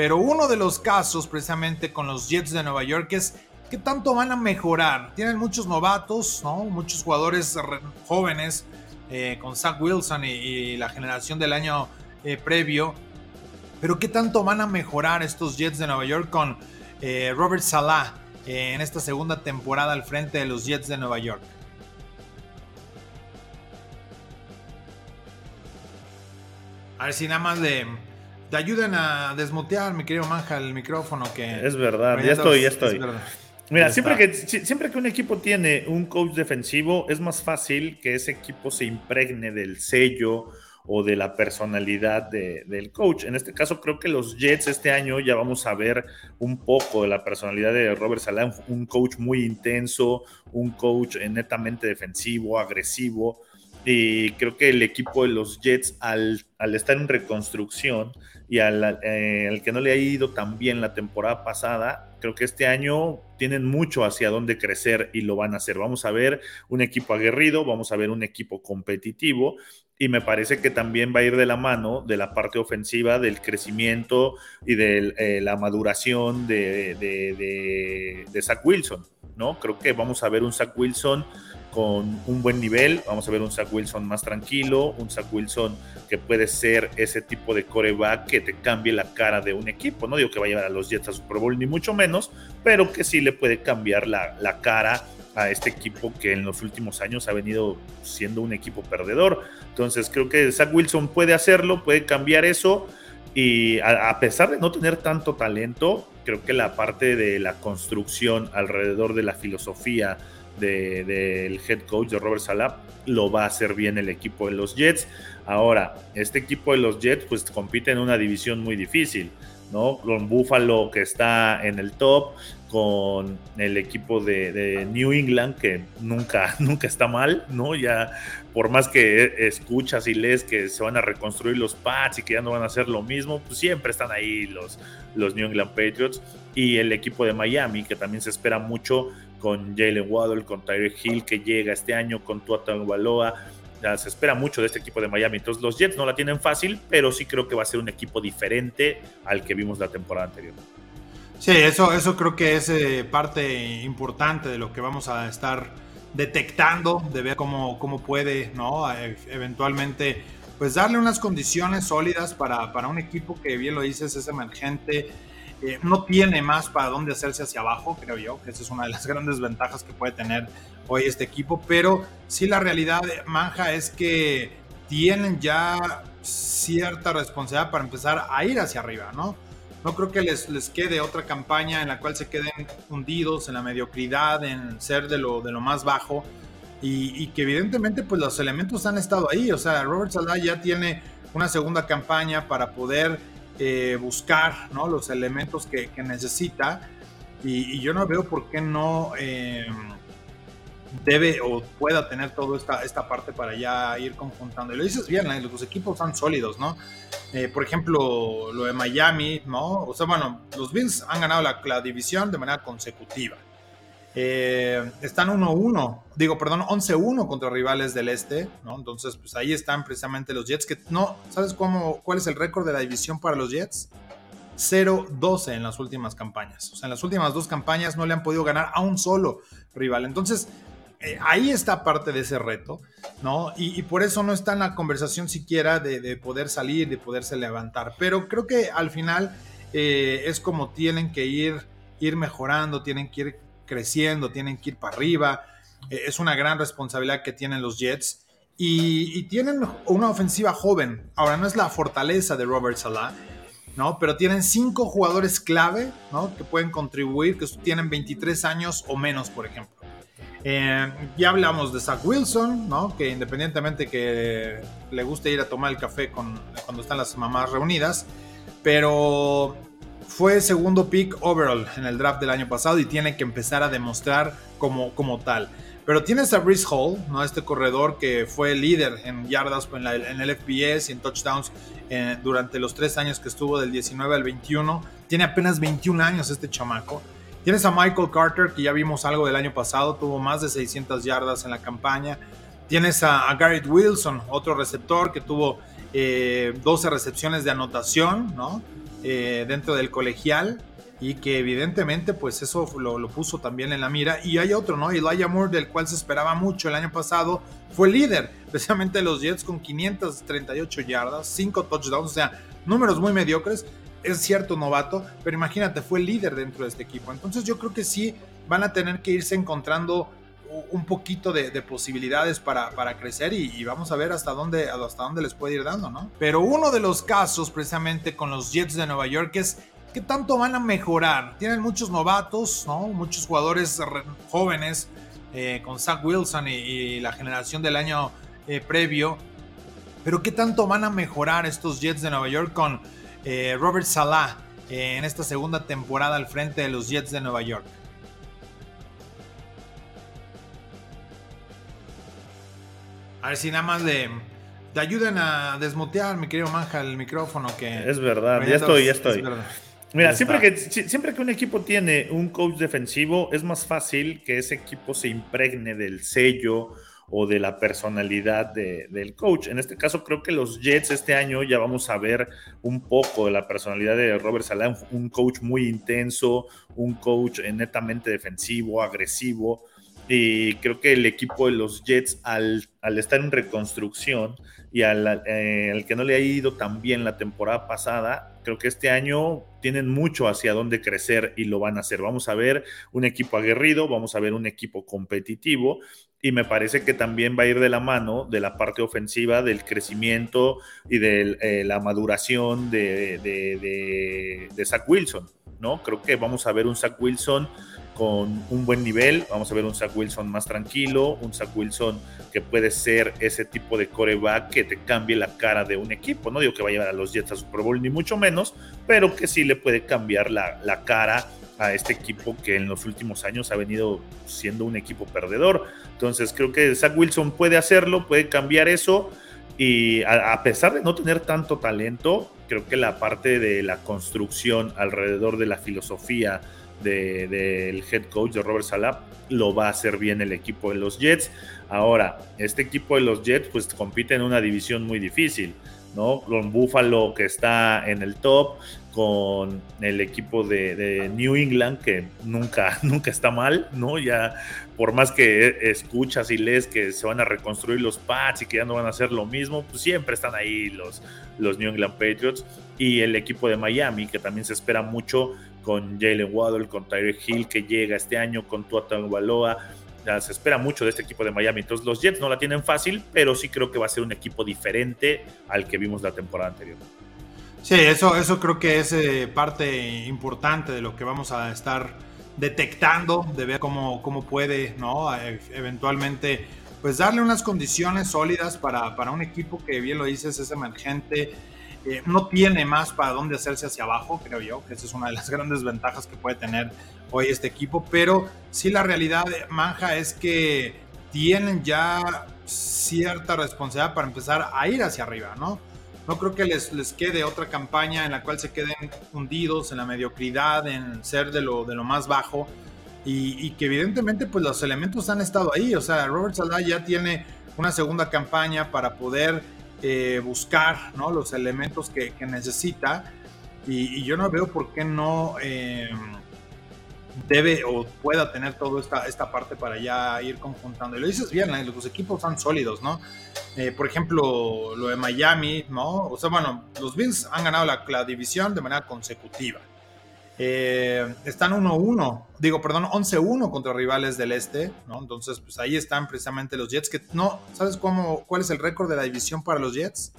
Pero uno de los casos precisamente con los Jets de Nueva York es qué tanto van a mejorar. Tienen muchos novatos, ¿no? muchos jugadores jóvenes eh, con Zach Wilson y, la generación del año eh, previo. Pero qué tanto van a mejorar estos Jets de Nueva York con eh, Robert Salah en esta segunda temporada al frente de los Jets de Nueva York. A ver si nada más le, te ayuden a desmutear, mi querido Manja, el micrófono que... Es verdad, ya estoy, ya estoy. Mira, siempre que, siempre que un equipo tiene un coach defensivo, es más fácil que ese equipo se impregne del sello o de la personalidad del coach. En este caso, creo que los Jets este año ya vamos a ver un poco de la personalidad de Robert Salah, un coach muy intenso, un coach netamente defensivo, agresivo. Y creo que el equipo de los Jets, al, al estar en reconstrucción y al, eh, al, que no le ha ido tan bien la temporada pasada, creo que este año tienen mucho hacia dónde crecer y lo van a hacer. Vamos a ver un equipo aguerrido, vamos a ver un equipo competitivo y me parece que también va a ir de la mano de la parte ofensiva, del crecimiento y de eh, la maduración de, de, de, de Zach Wilson, ¿no? Creo que vamos a ver un Zach Wilson con un buen nivel. Vamos a ver un Zach Wilson más tranquilo, un Zach Wilson que puede ser ese tipo de coreback que te cambie la cara de un equipo. No digo que vaya a los Jets a Super Bowl ni mucho menos, pero que sí le puede cambiar la, la cara a este equipo que en los últimos años ha venido siendo un equipo perdedor. Entonces creo que Zach Wilson puede hacerlo, puede cambiar eso. Y a, pesar de no tener tanto talento, creo que la parte de la construcción alrededor de la filosofía, del head coach de Robert Salah, lo va a hacer bien el equipo de los Jets. Ahora, este equipo de los Jets pues compite en una división muy difícil, ¿no? Con Buffalo que está en el top, con el equipo de, New England que nunca, nunca está mal, ¿no? Ya por más que escuchas y lees que se van a reconstruir los Pats y que ya no van a hacer lo mismo, pues siempre están ahí los, los New England Patriots y el equipo de Miami que también se espera mucho con Jalen Waddle, con Tyreek Hill que llega este año, con Tua Tagovailoa. Se espera mucho de este equipo de Miami. Entonces los Jets no la tienen fácil, pero sí creo que va a ser un equipo diferente al que vimos la temporada anterior. Sí, eso, eso creo que es eh, parte importante de lo que vamos a estar detectando, de ver cómo, cómo puede, ¿no? Eventualmente, pues darle unas condiciones sólidas para, para un equipo que, bien lo dices, es emergente, eh, no tiene más para dónde hacerse hacia abajo, creo yo, que esa es una de las grandes ventajas que puede tener hoy este equipo, pero sí la realidad, Manja, es que tienen ya cierta responsabilidad para empezar a ir hacia arriba, ¿no? No creo que les, les quede otra campaña en la cual se queden hundidos en la mediocridad, en ser de lo, de lo más bajo, y, que evidentemente pues los elementos han estado ahí, o sea, Robert Salah ya tiene una segunda campaña para poder eh, buscar ¿no? los elementos que, necesita y, yo no veo por qué no eh, debe o pueda tener toda esta, esta parte para ya ir conjuntando. Y lo dices bien, ¿eh? los equipos son sólidos, ¿no? por ejemplo, lo de Miami, ¿no? O sea, bueno, los Bills han ganado la división de manera consecutiva. Eh, están 1-1, digo, perdón, 11-1 contra rivales del este, ¿no? Entonces, pues ahí están precisamente los Jets, que no, ¿sabes cómo, cuál es el récord de la división para los Jets? 0-12 en las últimas campañas. O sea, en las últimas dos campañas no le han podido ganar a un solo rival. Entonces, eh, ahí está parte de ese reto, ¿no? Y, por eso no está en la conversación siquiera de, poder salir, de poderse levantar. Pero creo que al final eh, es como tienen que ir, ir mejorando, tienen que ir creciendo, tienen que ir para arriba. Eh, es una gran responsabilidad que tienen los Jets. Y, tienen una ofensiva joven. Ahora, no es la fortaleza de Robert Salah, ¿no? Pero tienen cinco jugadores clave, ¿no? Que pueden contribuir, que tienen 23 años o menos, por ejemplo. Eh, ya hablamos de Zach Wilson, ¿no? Que independientemente que le guste ir a tomar el café con, cuando están las mamás reunidas, pero fue segundo pick overall en el draft del año pasado y tiene que empezar a demostrar como, como tal. Pero tienes a Brice Hall, ¿no? este corredor que fue líder en yardas en, el FBS y en touchdowns eh, durante los tres años que estuvo del 19 al 21. Tiene apenas 21 años este chamaco. Tienes a Michael Carter, que ya vimos algo del año pasado, tuvo más de 600 yardas en la campaña. Tienes a, Garrett Wilson, otro receptor que tuvo 12 eh, recepciones de anotación, ¿no? Eh, dentro del colegial y que evidentemente pues eso lo, puso también en la mira. Y hay otro, ¿no? Elijah Moore, del cual se esperaba mucho el año pasado, fue líder, especialmente los Jets con 538 yardas, 5 touchdowns, o sea, números muy mediocres. Es cierto, novato, pero imagínate, fue líder dentro de este equipo. Entonces yo creo que sí van a tener que irse encontrando un poquito de, posibilidades para, para crecer y, vamos a ver hasta dónde, hasta dónde les puede ir dando, ¿no? Pero uno de los casos precisamente con los Jets de Nueva York es ¿Qué tanto van a mejorar? Tienen muchos novatos, ¿no? Muchos jugadores jóvenes, eh, con Zach Wilson y, la generación del año eh, previo. Pero ¿qué tanto van a mejorar estos Jets de Nueva York con eh, Robert Salah en esta segunda temporada al frente de los Jets de Nueva York? A ver si nada más de te ayuden a desmutear, mi querido Manja, el micrófono que... Es verdad, ya estoy, ya estoy. Mira, siempre que, siempre que un equipo tiene un coach defensivo, es más fácil que ese equipo se impregne del sello o de la personalidad del coach. En este caso, creo que los Jets este año ya vamos a ver un poco de la personalidad de Robert Salah, un coach muy intenso, un coach netamente defensivo, agresivo. Y creo que el equipo de los Jets, al, estar en reconstrucción, y eh, al, que no le ha ido tan bien la temporada pasada, creo que este año tienen mucho hacia dónde crecer y lo van a hacer. Vamos a ver un equipo aguerrido, vamos a ver un equipo competitivo y me parece que también va a ir de la mano de la parte ofensiva, del crecimiento y de eh, la maduración de, de, de Zach Wilson. ¿no? Creo que vamos a ver un Zach Wilson con un buen nivel. Vamos a ver un Zach Wilson más tranquilo, un Zach Wilson que puede ser ese tipo de coreback que te cambie la cara de un equipo. No digo que va a llevar a los Jets a Super Bowl, ni mucho menos, pero que sí le puede cambiar la, la cara a este equipo que en los últimos años ha venido siendo un equipo perdedor. Entonces creo que Zach Wilson puede hacerlo, puede cambiar eso. Y a, pesar de no tener tanto talento, creo que la parte de la construcción alrededor de la filosofía, del head coach de Robert Salah, lo va a hacer bien el equipo de los Jets. Ahora, este equipo de los Jets pues compite en una división muy difícil, ¿no? Con Buffalo que está en el top, con el equipo de, New England que nunca, nunca está mal, ¿no? Ya por más que escuchas y lees que se van a reconstruir los Pats y que ya no van a hacer lo mismo, pues siempre están ahí los, los New England Patriots y el equipo de Miami que también se espera mucho con Jalen Waddle, con Tyreek Hill que llega este año, con Tua Tagovailoa. Se espera mucho de este equipo de Miami. Entonces los Jets no la tienen fácil, pero sí creo que va a ser un equipo diferente al que vimos la temporada anterior. Sí, eso, eso creo que es eh, parte importante de lo que vamos a estar detectando, de ver cómo, cómo puede, ¿no? E, eventualmente, pues darle unas condiciones sólidas para, para un equipo que, bien lo dices, es emergente, eh, no tiene más para dónde hacerse hacia abajo, creo yo, que esa es una de las grandes ventajas que puede tener hoy este equipo, pero sí la realidad, Manja, es que tienen ya cierta responsabilidad para empezar a ir hacia arriba, ¿no? No creo que les, les quede otra campaña en la cual se queden hundidos en la mediocridad, en ser de lo, de lo más bajo y, y que evidentemente pues los elementos han estado ahí, o sea, Robert Salah ya tiene una segunda campaña para poder eh, buscar los elementos que, necesita y, yo no veo por qué no eh, debe o pueda tener toda esta, esta parte para ya ir conjuntando. Y lo dices bien, ¿eh? los equipos son sólidos, ¿no? por ejemplo, lo de Miami, ¿no? O sea, bueno, los Bills han ganado la división de manera consecutiva. Eh, están 1-1, digo, perdón, 11-1 contra rivales del este, ¿no? Entonces, pues ahí están precisamente los Jets, que no, ¿sabes cómo, cuál es el récord de la división para los Jets?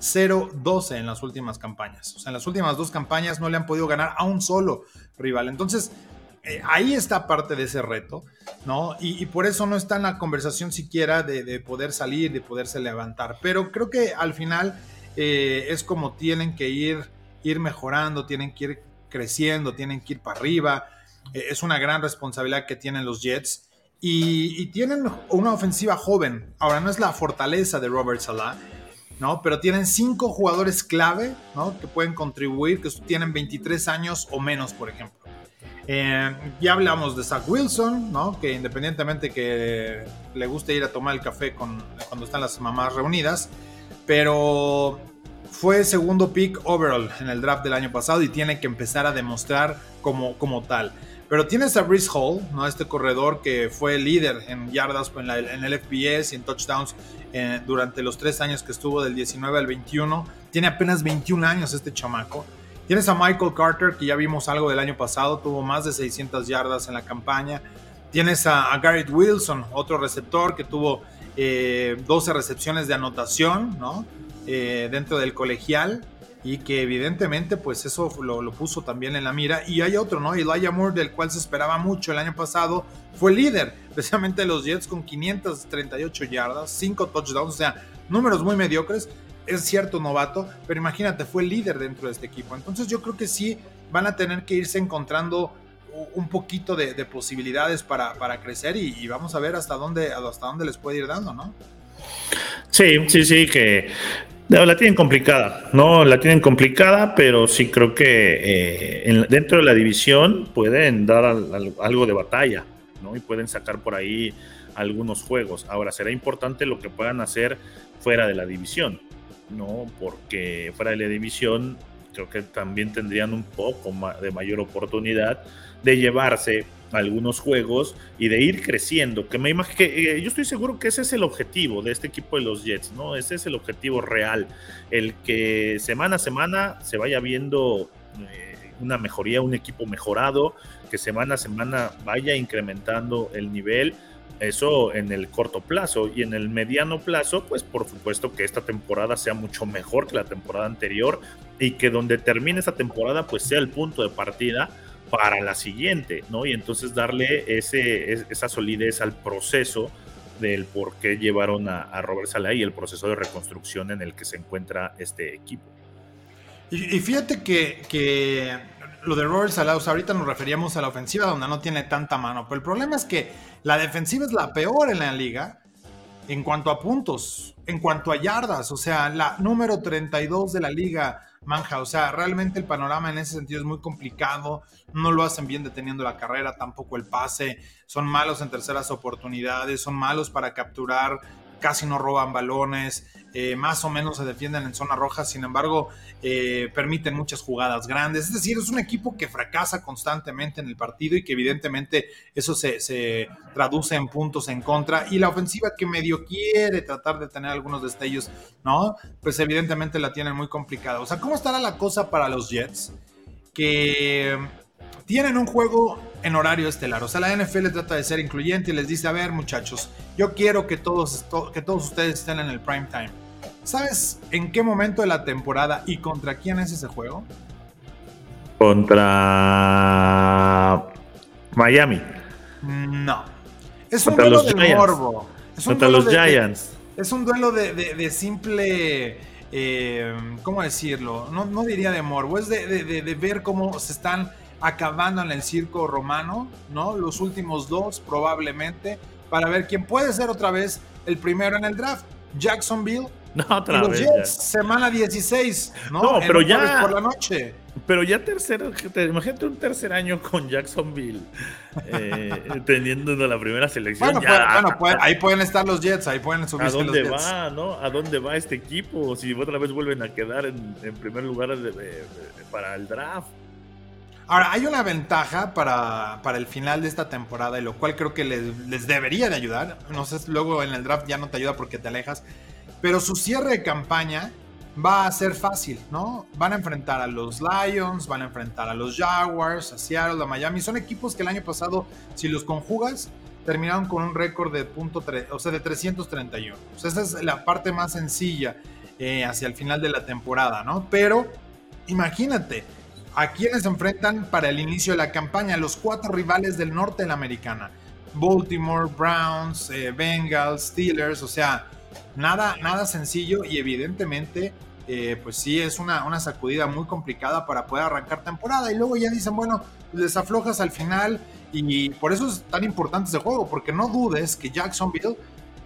0-12 en las últimas campañas. O sea, en las últimas dos campañas no le han podido ganar a un solo rival. Entonces, eh, ahí está parte de ese reto, ¿no? Y, por eso no está en la conversación siquiera de, poder salir, de poderse levantar. Pero creo que al final eh, es como tienen que ir, ir mejorando, tienen que ir creciendo, tienen que ir para arriba. Eh, es una gran responsabilidad que tienen los Jets. Y, tienen una ofensiva joven. Ahora, no es la fortaleza de Robert Salah, ¿no? Pero tienen cinco jugadores clave, ¿no? Que pueden contribuir, que tienen 23 años o menos, por ejemplo. Eh, ya hablamos de Zach Wilson, ¿no? Que independientemente que le guste ir a tomar el café con, cuando están las mamás reunidas, pero fue segundo pick overall en el draft del año pasado y tiene que empezar a demostrar como, como tal. Pero tienes a Brice Hall, ¿no? este corredor que fue líder en yardas en, en el FBS y en touchdowns eh, durante los tres años que estuvo del 19 al 21. Tiene apenas 21 años este chamaco. Tienes a Michael Carter, que ya vimos algo del año pasado, tuvo más de 600 yardas en la campaña. Tienes a, Garrett Wilson, otro receptor que tuvo 12 eh, recepciones de anotación ¿no? Eh, dentro del colegial y que evidentemente pues eso lo, puso también en la mira. Y hay otro, ¿no? Elijah Moore, del cual se esperaba mucho el año pasado, fue líder precisamente los Jets con 538 yardas, 5 touchdowns, o sea, números muy mediocres. Es cierto, novato, pero imagínate, fue líder dentro de este equipo. Entonces yo creo que sí van a tener que irse encontrando un poquito de, posibilidades para, crecer y, vamos a ver hasta dónde, hasta dónde les puede ir dando, ¿no? Sí, sí, sí, que la tienen complicada, no, la tienen complicada, pero sí creo que eh, dentro de la división pueden dar algo de batalla, ¿no? Y pueden sacar por ahí algunos juegos. Ahora, será importante lo que puedan hacer fuera de la división, ¿no? Porque fuera de la división creo que también tendrían un poco de mayor oportunidad de llevarse algunos juegos y de ir creciendo. Que me imagino que eh, yo estoy seguro que ese es el objetivo de este equipo de los Jets, ¿no? Ese es el objetivo real, el que semana a semana se vaya viendo eh, una mejoría, un equipo mejorado, que semana a semana vaya incrementando el nivel. Eso en el corto plazo y en el mediano plazo, pues por supuesto que esta temporada sea mucho mejor que la temporada anterior y que donde termine esa temporada pues sea el punto de partida para la siguiente, ¿no? Y entonces darle ese, esa solidez al proceso del por qué llevaron a, Robert Salah y el proceso de reconstrucción en el que se encuentra este equipo. Y, fíjate que, que, lo de Robert Salah, ahorita nos referíamos a la ofensiva donde no tiene tanta mano, pero el problema es que la defensiva es la peor en la liga en cuanto a puntos, en cuanto a yardas, o sea, la número 32 de la liga Manja. O sea, realmente el panorama en ese sentido es muy complicado. No lo hacen bien deteniendo la carrera, tampoco el pase. Son malos en terceras oportunidades, son malos para capturar casi no roban balones, eh, más o menos se defienden en zona roja, sin embargo, eh, permiten muchas jugadas grandes. Es decir, es un equipo que fracasa constantemente en el partido y que evidentemente eso se, traduce en puntos en contra. Y la ofensiva que medio quiere tratar de tener algunos destellos, ¿no? Pues evidentemente la tienen muy complicada. O sea, ¿cómo estará la cosa para los Jets? Que tienen un juego en horario estelar. O sea, la NFL trata de ser incluyente y les dice, a ver muchachos, yo quiero que todos, que todos ustedes estén en el prime time. ¿Sabes en qué momento de la temporada y contra quién es ese juego? Contra Miami. No. Es un duelo de morbo. Es contra los Giants. es un duelo de, simple... Eh, ¿Cómo decirlo? No, no, diría de morbo, es de ver cómo se están acabando en el circo romano, ¿no? Los últimos dos probablemente, para ver quién puede ser otra vez el primero en el draft. Jacksonville. No, otra vez. Jets, semana 16, ¿no? No, pero ya. Por la noche. Pero ya tercero, imagínate un tercer año con Jacksonville eh, teniendo la primera selección. Bueno, ya. Pues, ahí pueden estar los Jets, ahí pueden subir ¿A dónde va, no? ¿A dónde va este equipo? Si otra vez vuelven a quedar en, primer lugar para el draft. Ahora, hay una ventaja para, el final de esta temporada, y lo cual creo que les, debería de ayudar. No sé, luego en el draft ya no te ayuda porque te alejas. Pero su cierre de campaña va a ser fácil, ¿no? Van a enfrentar a los Lions, van a enfrentar a los Jaguars, a Seattle, a Miami. Son equipos que el año pasado, si los conjugas, terminaron con un récord de punto o sea, de 331. O sea, esa es la parte más sencilla eh, hacia el final de la temporada, ¿no? Pero imagínate, a quienes enfrentan para el inicio de la campaña, los cuatro rivales del norte de la americana. Baltimore, Browns, eh, Bengals, Steelers, o sea, nada, nada sencillo y evidentemente, eh, pues sí, es una, una, sacudida muy complicada para poder arrancar temporada. Y luego ya dicen, bueno, les aflojas al final y por eso es tan importante ese juego, porque no dudes que Jacksonville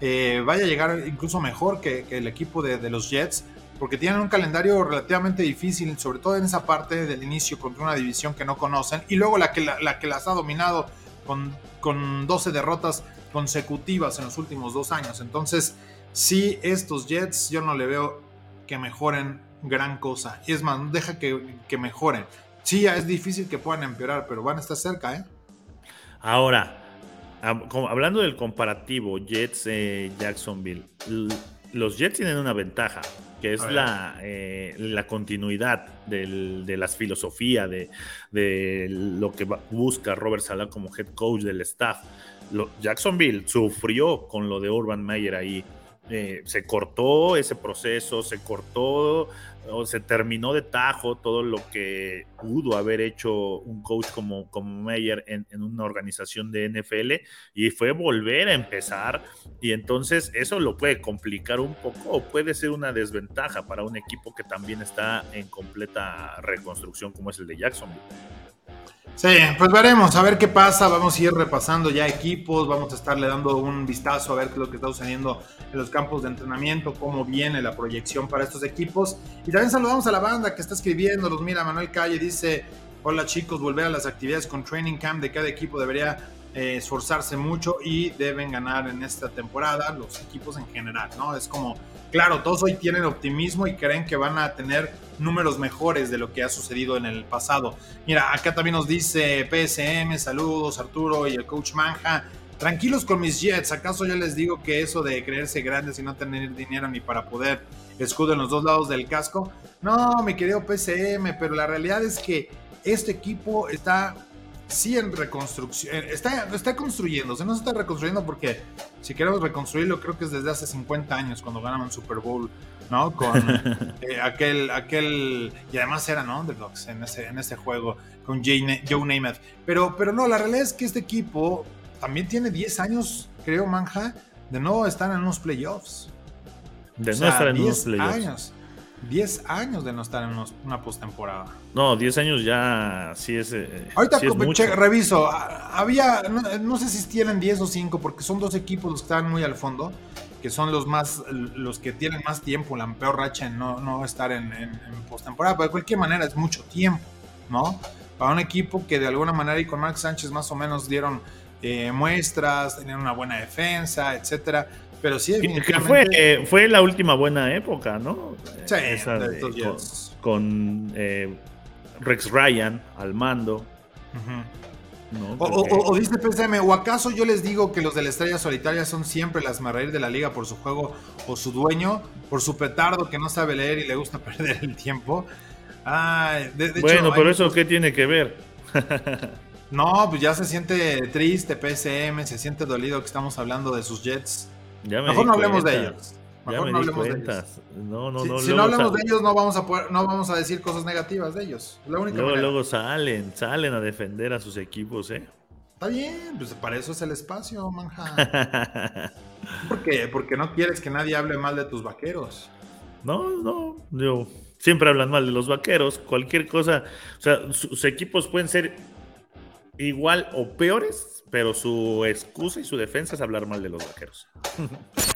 eh, vaya a llegar incluso mejor que, el equipo de los Jets porque tienen un calendario relativamente difícil, sobre todo en esa parte del inicio contra una división que no conocen, y luego la que, la, que las ha dominado con, con 12 derrotas consecutivas en los últimos dos años. Entonces, sí, estos Jets yo no le veo que mejoren gran cosa. Y es más, deja que, mejoren. Sí, ya es difícil que puedan empeorar, pero van a estar cerca, ¿eh? Ahora, hablando del comparativo Jets-Jacksonville, los Jets tienen una ventaja, que es la, eh, la, continuidad de la filosofía, de, de, lo que busca Robert Sala como head coach del staff. Jacksonville sufrió con lo de Urban Meyer ahí. Eh, se cortó ese proceso, se cortó o se terminó de tajo todo lo que pudo haber hecho un coach como, como Meyer en, en, una organización de NFL y fue volver a empezar y entonces eso lo puede complicar un poco o puede ser una desventaja para un equipo que también está en completa reconstrucción como es el de Jacksonville. Sí, pues veremos, a ver qué pasa. Vamos a ir repasando ya equipos, vamos a estarle dando un vistazo a ver qué es lo que está sucediendo en los campos de entrenamiento, cómo viene la proyección para estos equipos. Y también saludamos a la banda que está escribiendo, los mira Manuel Calle, dice, hola chicos, volver a las actividades con Training Camp de cada equipo debería eh, esforzarse mucho y deben ganar en esta temporada los equipos en general, ¿no? Es como, claro, todos hoy tienen optimismo y creen que van a tener números mejores de lo que ha sucedido en el pasado. Mira, acá también nos dice PSM, saludos Arturo y el coach Manja. Tranquilos con mis Jets, ¿acaso ya les digo que eso de creerse grandes y no tener dinero ni para poder escudo en los dos lados del casco? No, mi querido PSM, pero la realidad es que este equipo está sí en reconstrucción, eh, está, está construyéndose, no se está reconstruyendo porque si queremos reconstruirlo creo que es desde hace 50 años cuando ganaron Super Bowl, ¿no? Con eh, aquel, aquel, y además eran underdogs en ese, en ese juego con Joe Namath. Pero, pero no, la realidad es que este equipo también tiene 10 años, creo, Manja, de no estar en unos playoffs. De no estar en unos playoffs. Años. 10 años de no estar en una postemporada. No, 10 años ya sí es. Eh, Ahorita reviso. Había, no, sé si tienen 10 o 5, porque son dos equipos los que están muy al fondo, que son los más, los que tienen más tiempo, la peor racha en no, no estar en, postemporada. Pero de cualquier manera es mucho tiempo, ¿no? Para un equipo que de alguna manera y con Mark Sánchez más o menos dieron eh, muestras, tenían una buena defensa, etcétera pero sí, fue, eh, fue la última buena época, ¿no? Sí, con, eh, Rex Ryan al mando. o, dice PSM, o acaso yo les digo que los de la estrella solitaria son siempre las marreír de la liga por su juego o su dueño, por su petardo que no sabe leer y le gusta perder el tiempo. bueno, pero eso qué tiene que ver. no, pues ya se siente triste PSM, se siente dolido que estamos hablando de sus Jets. Mejor no hablemos de ellos. Mejor no hablemos de ellos. No, no, no. Si, no hablamos de ellos, no vamos a no vamos a decir cosas negativas de ellos. luego, luego salen, salen a defender a sus equipos, ¿eh? Está bien, pues para eso es el espacio, manja. ¿Por qué? Porque no quieres que nadie hable mal de tus vaqueros. No, no, yo siempre hablan mal de los vaqueros, cualquier cosa, o sea, sus equipos pueden ser igual o peores pero su excusa y su defensa es hablar mal de los vaqueros.